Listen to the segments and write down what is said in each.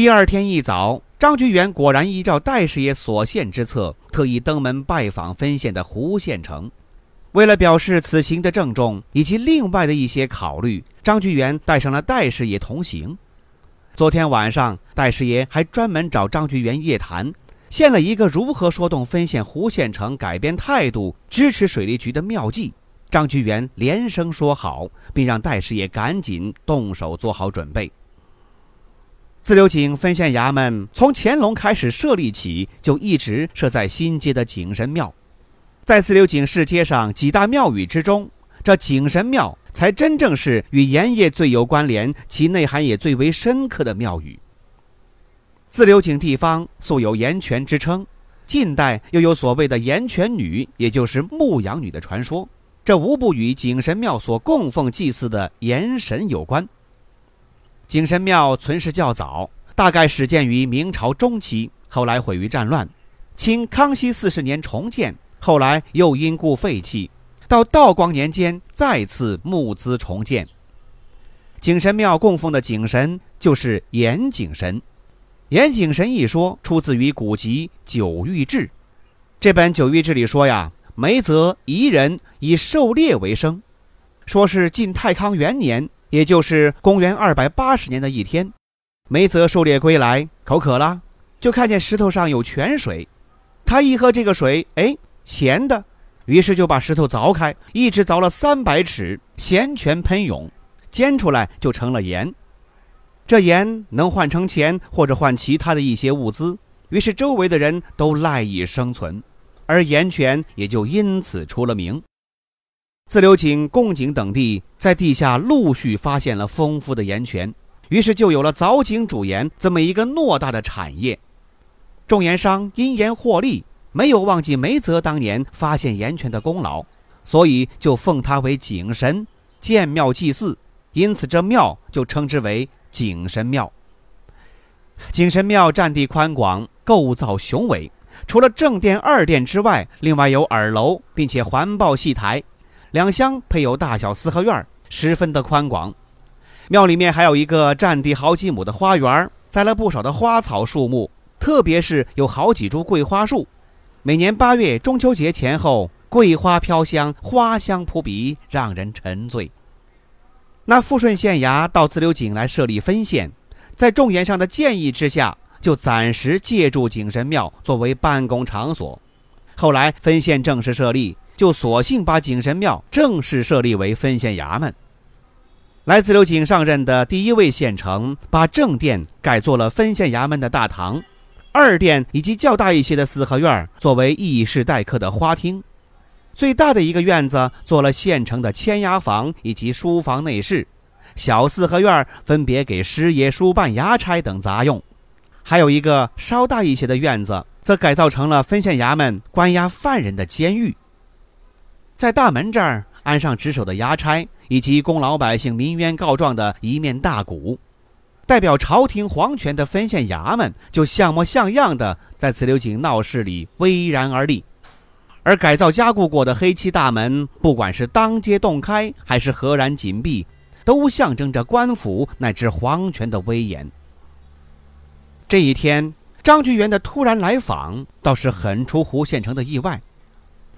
第二天一早，张居元果然依照戴师爷所献之策，特意登门拜访分县的胡县城。为了表示此行的郑重以及另外的一些考虑，张居元带上了戴师爷同行。昨天晚上，戴师爷还专门找张居元夜谈，献了一个如何说动分县胡县城改变态度、支持水利局的妙计。张居元连声说好，并让戴师爷赶紧动手做好准备。自流井分县衙门从乾隆开始设立起，就一直设在新街的景神庙。在自流井市街上几大庙宇之中，这景神庙才真正是与盐业最有关联、其内涵也最为深刻的庙宇。自流井地方素有盐泉之称，近代又有所谓的盐泉女，也就是牧羊女的传说，这无不与景神庙所供奉祭祀的盐神有关。景神庙存世较早，大概始建于明朝中期，后来毁于战乱。清康熙四十年重建，后来又因故废弃。到道光年间再次募资重建。景神庙供奉的景神就是严景神。严景神一说出自于古籍《九域志》，这本《九域志》里说呀，梅泽夷人以狩猎为生，说是晋太康元年。也就是公元二百八十年的一天，梅泽狩猎归来，口渴了，就看见石头上有泉水。他一喝这个水，哎，咸的，于是就把石头凿开，一直凿了三百尺，咸泉喷涌，煎出来就成了盐。这盐能换成钱，或者换其他的一些物资，于是周围的人都赖以生存，而盐泉也就因此出了名。自流井、贡井等地在地下陆续发现了丰富的盐泉，于是就有了凿井煮盐这么一个偌大的产业。种盐商因盐获利，没有忘记梅泽当年发现盐泉的功劳，所以就奉他为井神，建庙祭祀，因此这庙就称之为井神庙。井神庙占地宽广，构造雄伟，除了正殿、二殿之外，另外有耳楼，并且环抱戏台。两厢配有大小四合院，十分的宽广。庙里面还有一个占地好几亩的花园，栽了不少的花草树木，特别是有好几株桂花树。每年八月中秋节前后，桂花飘香，花香扑鼻，让人沉醉。那富顺县衙到自流井来设立分县，在众言上的建议之下，就暂时借助景神庙作为办公场所。后来分县正式设立。就索性把景神庙正式设立为分县衙门。来自流井上任的第一位县城，把正殿改做了分县衙门的大堂，二殿以及较大一些的四合院作为议事待客的花厅，最大的一个院子做了县城的签押房以及书房内室，小四合院分别给师爷、书办、衙差等杂用，还有一个稍大一些的院子，则改造成了分县衙门关押犯人的监狱。在大门这儿安上值守的衙差，以及供老百姓民冤告状的一面大鼓，代表朝廷皇权的分县衙门就像模像样的在自流井闹市里巍然而立。而改造加固过的黑漆大门，不管是当街洞开还是合然紧闭，都象征着官府乃至皇权的威严。这一天，张居元的突然来访，倒是很出胡县城的意外。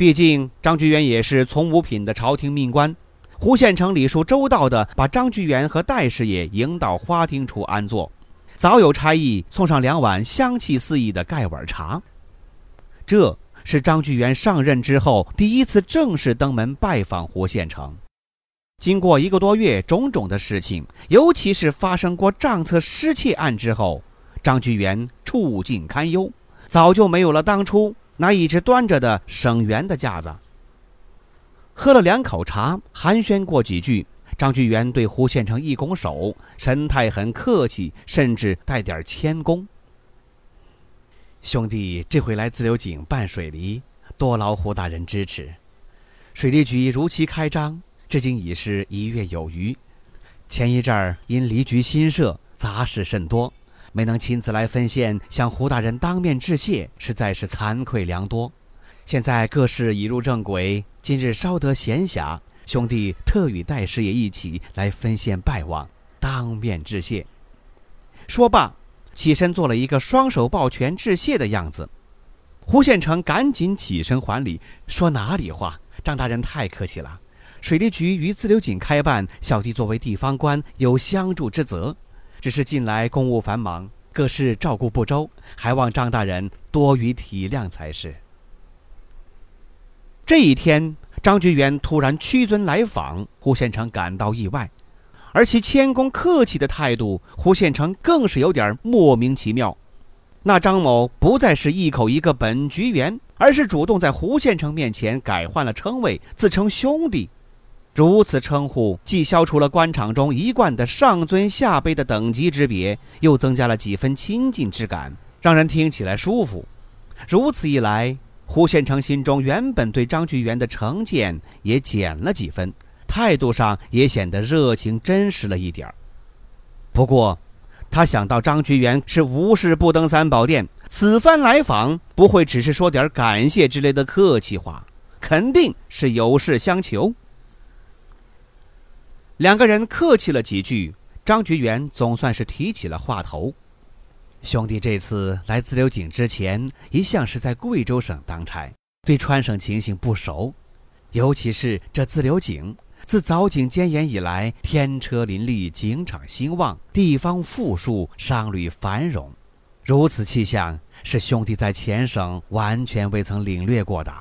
毕竟张居元也是从五品的朝廷命官，胡县城礼数周到的把张居元和戴师爷迎到花厅处安坐，早有差役送上两碗香气四溢的盖碗茶。这是张居元上任之后第一次正式登门拜访胡县城。经过一个多月种种的事情，尤其是发生过账册失窃案之后，张居元处境堪忧，早就没有了当初。拿一直端着的省元的架子，喝了两口茶，寒暄过几句，张居元对胡县城一拱手，神态很客气，甚至带点谦恭。兄弟这回来自流井办水利，多劳胡大人支持。水利局如期开张，至今已是一月有余。前一阵儿因离局新设，杂事甚多，没能亲自来分县向胡大人当面致谢，实在是惭愧良多。现在各事已入正轨，今日稍得闲暇。兄弟特与戴师爷一起来分县拜望，当面致谢。说罢，起身做了一个双手抱拳致谢的样子。胡县城赶紧起身还礼，说：“哪里话，张大人太客气了。水利局于自流井开办，小弟作为地方官，有相助之责。只是近来公务繁忙，各事照顾不周，还望张大人多予体谅才是。”这一天。张居元突然屈尊来访，胡县城感到意外，而其谦恭客气的态度，胡县城更是有点莫名其妙。那张某不再是一口一个本局员，而是主动在胡县城面前改换了称谓，自称兄弟。如此称呼，既消除了官场中一贯的上尊下卑的等级之别，又增加了几分亲近之感，让人听起来舒服。如此一来，胡县城心中原本对张居元的成见也减了几分，态度上也显得热情真实了一点儿。不过，他想到张居元是无事不登三宝殿，此番来访不会只是说点感谢之类的客气话，肯定是有事相求。两个人客气了几句，张觉元总算是提起了话头。兄弟这次来自流井之前，一向是在贵州省当差，对川省情形不熟。尤其是这自流井，自凿井建盐以来，天车林立，井场兴旺，地方富庶，商旅繁荣。如此气象，是兄弟在前省完全未曾领略过的。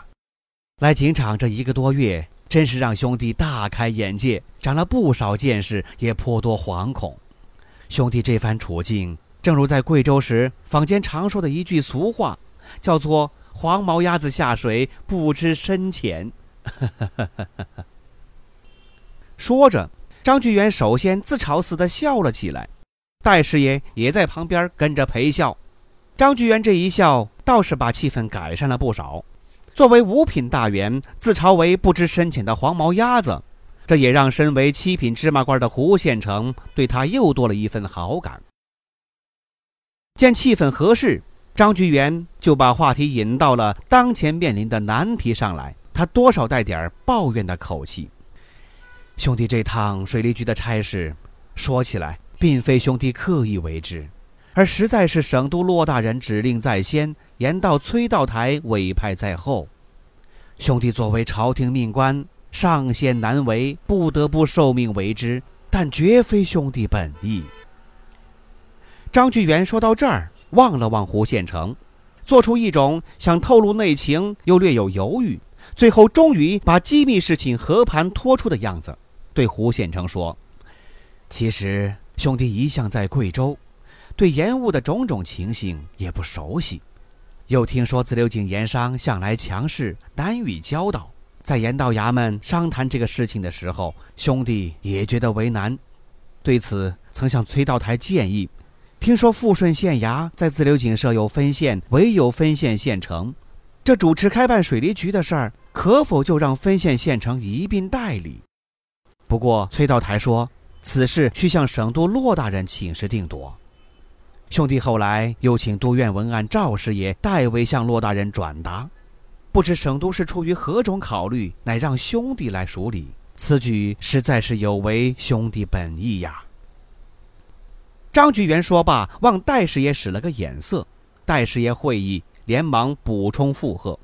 来井场这一个多月，真是让兄弟大开眼界，长了不少见识，也颇多惶恐。兄弟这番处境。正如在贵州时坊间常说的一句俗话，叫做“黄毛鸭子下水不知深浅”。说着，张居元首先自嘲似的笑了起来，戴师爷也在旁边跟着陪笑。张居元这一笑，倒是把气氛改善了不少。作为五品大员，自嘲为不知深浅的黄毛鸭子，这也让身为七品芝麻官的胡县城对他又多了一份好感。见气氛合适，张居元就把话题引到了当前面临的难题上来。他多少带点抱怨的口气：“兄弟，这趟水利局的差事，说起来并非兄弟刻意为之，而实在是省督骆大人指令在先，言道崔道台委派在后。兄弟作为朝廷命官，上限难为，不得不受命为之，但绝非兄弟本意。”张居元说到这儿，望了望胡县城，做出一种想透露内情又略有犹豫，最后终于把机密事情和盘托出的样子，对胡县城说：“其实兄弟一向在贵州，对盐务的种种情形也不熟悉，又听说自流井盐商向来强势，难与交道，在盐道衙门商谈这个事情的时候，兄弟也觉得为难，对此曾向崔道台建议。”听说富顺县衙在自流井设有分县，唯有分县县城。这主持开办水利局的事儿，可否就让分县县城一并代理？不过崔道台说，此事需向省督骆大人请示定夺。兄弟后来又请都院文案赵师爷代为向骆大人转达。不知省督是出于何种考虑，乃让兄弟来处理？此举实在是有违兄弟本意呀。张居元说罢，望戴师爷使了个眼色，戴师爷会意，连忙补充附和：“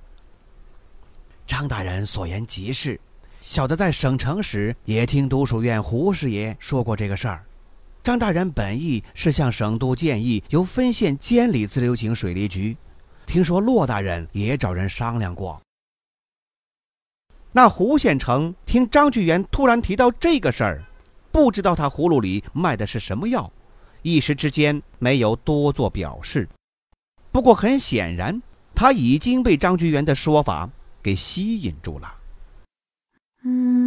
张大人所言极是，小的在省城时也听督署院胡师爷说过这个事儿。张大人本意是向省督建议由分县监理自流井水利局，听说骆大人也找人商量过。”那胡县城听张居元突然提到这个事儿，不知道他葫芦里卖的是什么药。一时之间没有多做表示，不过很显然，他已经被张居元的说法给吸引住了。嗯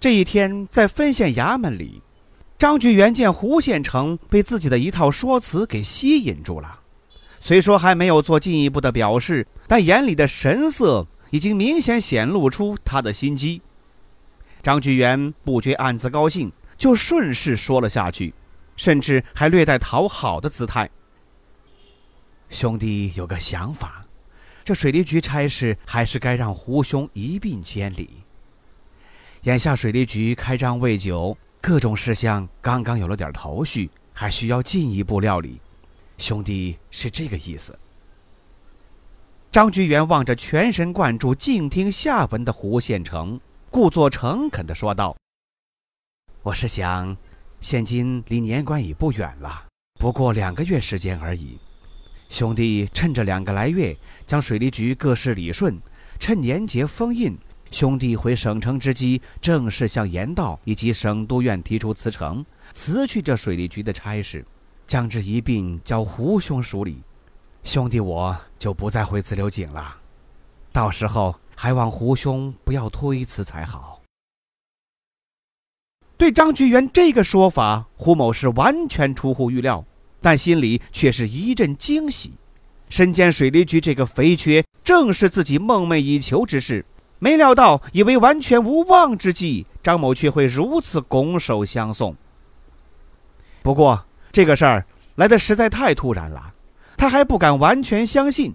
这一天，在分县衙门里，张举元见胡县城被自己的一套说辞给吸引住了。虽说还没有做进一步的表示，但眼里的神色已经明显显露出他的心机。张举元不觉暗自高兴，就顺势说了下去，甚至还略带讨好的姿态：“兄弟有个想法，这水利局差事还是该让胡兄一并监理。”眼下水利局开张未久，各种事项刚刚有了点头绪，还需要进一步料理。兄弟是这个意思。张居元望着全神贯注、静听下文的胡县城，故作诚恳地说道：“我是想，现今离年关已不远了，不过两个月时间而已。兄弟趁着两个来月，将水利局各事理顺，趁年节封印。”兄弟回省城之机，正式向盐道以及省督院提出辞呈，辞去这水利局的差事，将之一并交胡兄处理。兄弟我就不再回自流井了，到时候还望胡兄不要推辞才好。对张居元这个说法，胡某是完全出乎预料，但心里却是一阵惊喜。身兼水利局这个肥缺，正是自己梦寐以求之事。没料到，以为完全无望之际，张某却会如此拱手相送。不过，这个事儿来的实在太突然了，他还不敢完全相信。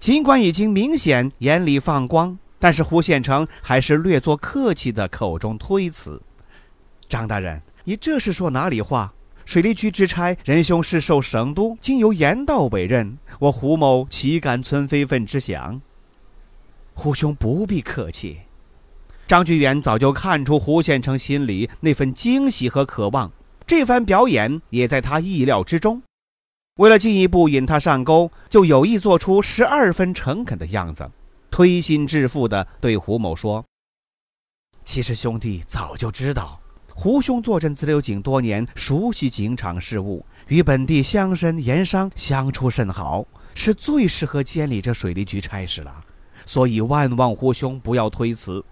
尽管已经明显眼里放光，但是胡县城还是略作客气的口中推辞：“张大人，你这是说哪里话？水利局之差，仁兄是受省督经由盐道委任，我胡某岂敢存非分之想？”胡兄不必客气，张居元早就看出胡县城心里那份惊喜和渴望，这番表演也在他意料之中。为了进一步引他上钩，就有意做出十二分诚恳的样子，推心置腹地对胡某说：“其实兄弟早就知道，胡兄坐镇自流井多年，熟悉井场事务，与本地乡绅盐商相处甚好，是最适合监理这水利局差事了。”所以万望胡兄不要推辞。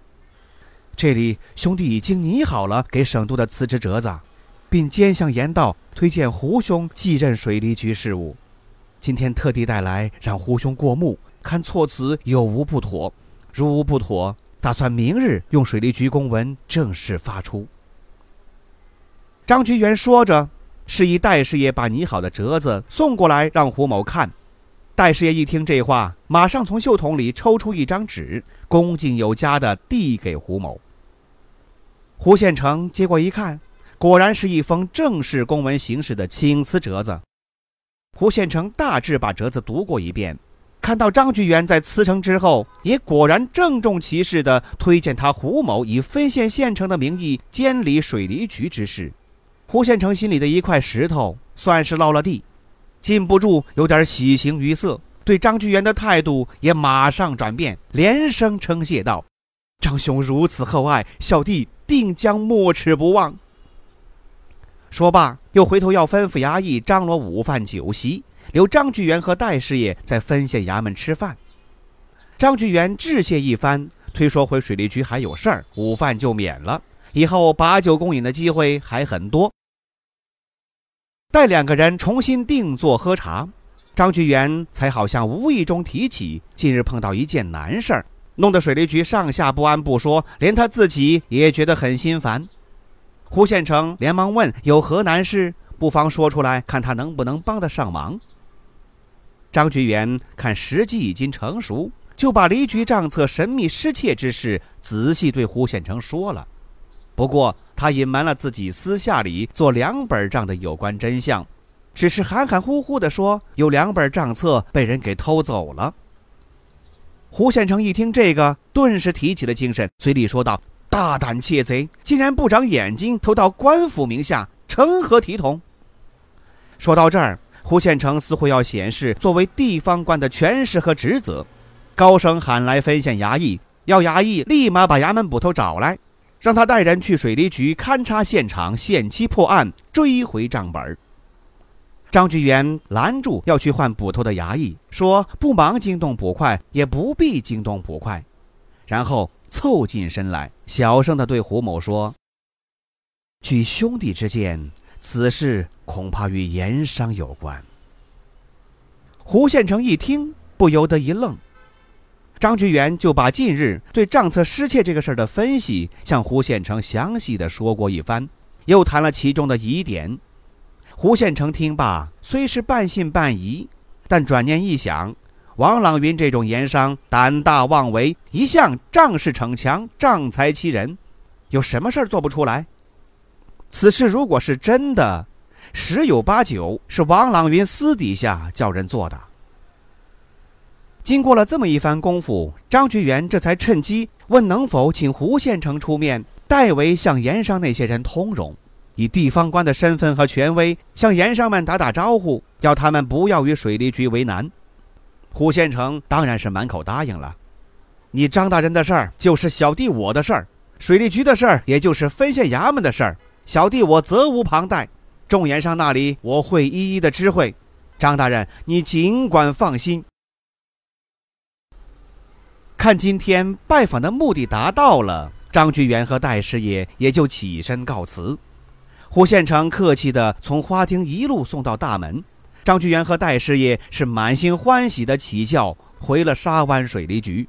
这里兄弟已经拟好了给省督的辞职折子，并兼向盐道推荐胡兄继任水利局事务。今天特地带来让胡兄过目，看措辞有无不妥。如无不妥，打算明日用水利局公文正式发出。张局员说着，示意戴师爷把拟好的折子送过来，让胡某看。戴师爷一听这话，马上从袖筒里抽出一张纸，恭敬有加的递给胡某。胡县城接过一看，果然是一封正式公文形式的请辞折子。胡县城大致把折子读过一遍，看到张局员在辞呈之后，也果然郑重其事地推荐他胡某以分县县城的名义监理水利局之事。胡县城心里的一块石头算是落了地。禁不住有点喜形于色，对张居元的态度也马上转变，连声称谢道：“张兄如此厚爱，小弟定将没齿不忘。”说罢，又回头要吩咐衙役张罗午饭酒席，留张居元和戴师爷在分县衙门吃饭。张居元致谢一番，推说回水利局还有事儿，午饭就免了，以后把酒共饮的机会还很多。待两个人重新定坐喝茶，张菊元才好像无意中提起近日碰到一件难事儿，弄得水利局上下不安不说，连他自己也觉得很心烦。胡县城连忙问：“有何难事？不妨说出来，看他能不能帮得上忙。”张菊元看时机已经成熟，就把离局账册神秘失窃之事仔细对胡县城说了。不过，他隐瞒了自己私下里做两本账的有关真相，只是含含糊糊地说有两本账册被人给偷走了。胡县城一听这个，顿时提起了精神，嘴里说道：“大胆窃贼，竟然不长眼睛，偷到官府名下，成何体统？说到这儿，胡县城似乎要显示作为地方官的权势和职责，高声喊来分县衙役，要衙役立马把衙门捕头找来，让他带人去水利局勘察现场，限期破案，追回账本。张居元拦住要去换捕头的衙役，说：“不忙惊动捕快，也不必惊动捕快。”然后凑近身来，小声地对胡某说：“据兄弟之见，此事恐怕与盐商有关。”胡县城一听，不由得一愣。张居元就把近日对账册失窃这个事儿的分析向胡县城详细的说过一番，又谈了其中的疑点。胡县城听罢，虽是半信半疑，但转念一想，王朗云这种盐商胆大妄为，一向仗势逞强、仗财欺人，有什么事儿做不出来？此事如果是真的，十有八九是王朗云私底下叫人做的。经过了这么一番功夫，张居元这才趁机问能否请胡县城出面，代为向盐商那些人通融。以地方官的身份和权威向盐商们打打招呼，要他们不要与水利局为难。胡县城当然是满口答应了。你张大人的事儿就是小弟我的事儿，水利局的事儿也就是分县衙门的事儿，小弟我责无旁贷。众盐商那里我会一一的知会。张大人，你尽管放心。看今天拜访的目的达到了，张居元和戴师爷也就起身告辞。胡县城客气地从花厅一路送到大门，张居元和戴师爷是满心欢喜地起轿回了沙湾水利局。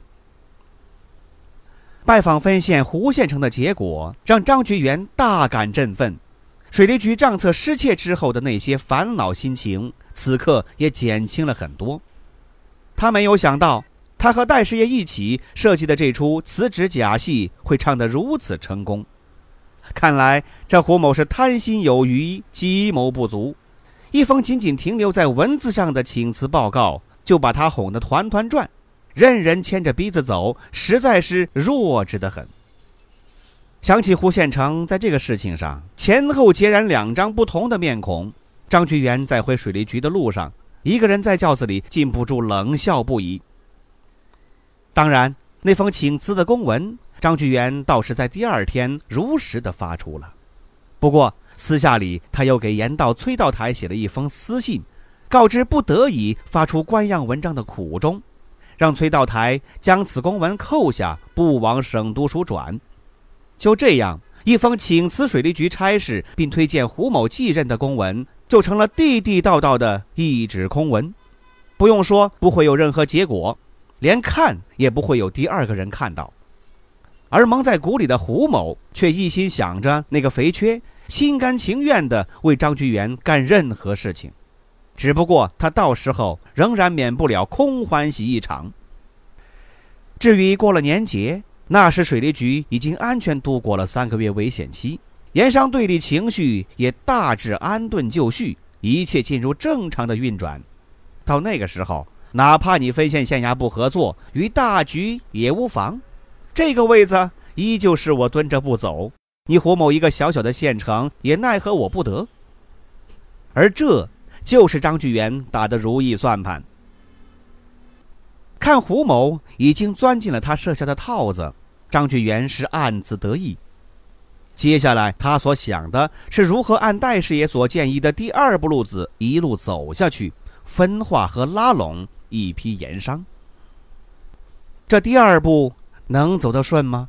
拜访分县胡县城的结果让张菊元大感振奋，水利局账册失窃之后的那些烦恼心情，此刻也减轻了很多。他没有想到，他和戴师爷一起设计的这出辞职假戏会唱得如此成功。看来这胡某是贪心有余，计谋不足。一封仅仅停留在文字上的请辞报告，就把他哄得团团转，任人牵着鼻子走，实在是弱智的很。想起胡县城在这个事情上前后截然两张不同的面孔，张居元在回水利局的路上，一个人在轿子里禁不住冷笑不已。当然，那封请辞的公文。张居元倒是在第二天如实的发出了，不过私下里他又给盐道崔道台写了一封私信，告知不得已发出官样文章的苦衷，让崔道台将此公文扣下，不往省督署转。就这样，一封请辞水利局差事并推荐胡某继任的公文，就成了地地道道的一纸空文。不用说，不会有任何结果，连看也不会有第二个人看到。而蒙在鼓里的胡某却一心想着那个肥缺，心甘情愿地为张居元干任何事情，只不过他到时候仍然免不了空欢喜一场。至于过了年节，那时水利局已经安全度过了三个月危险期，盐商队里情绪也大致安顿就绪，一切进入正常的运转。到那个时候，哪怕你分县县衙不合作，与大局也无妨。这个位子依旧是我蹲着不走，你胡某一个小小的县城也奈何我不得。而这就是张巨源打的如意算盘。看胡某已经钻进了他设下的套子，张巨源是暗自得意。接下来他所想的是如何按戴师爷所建议的第二步路子一路走下去，分化和拉拢一批盐商。这第二步。能走得顺吗？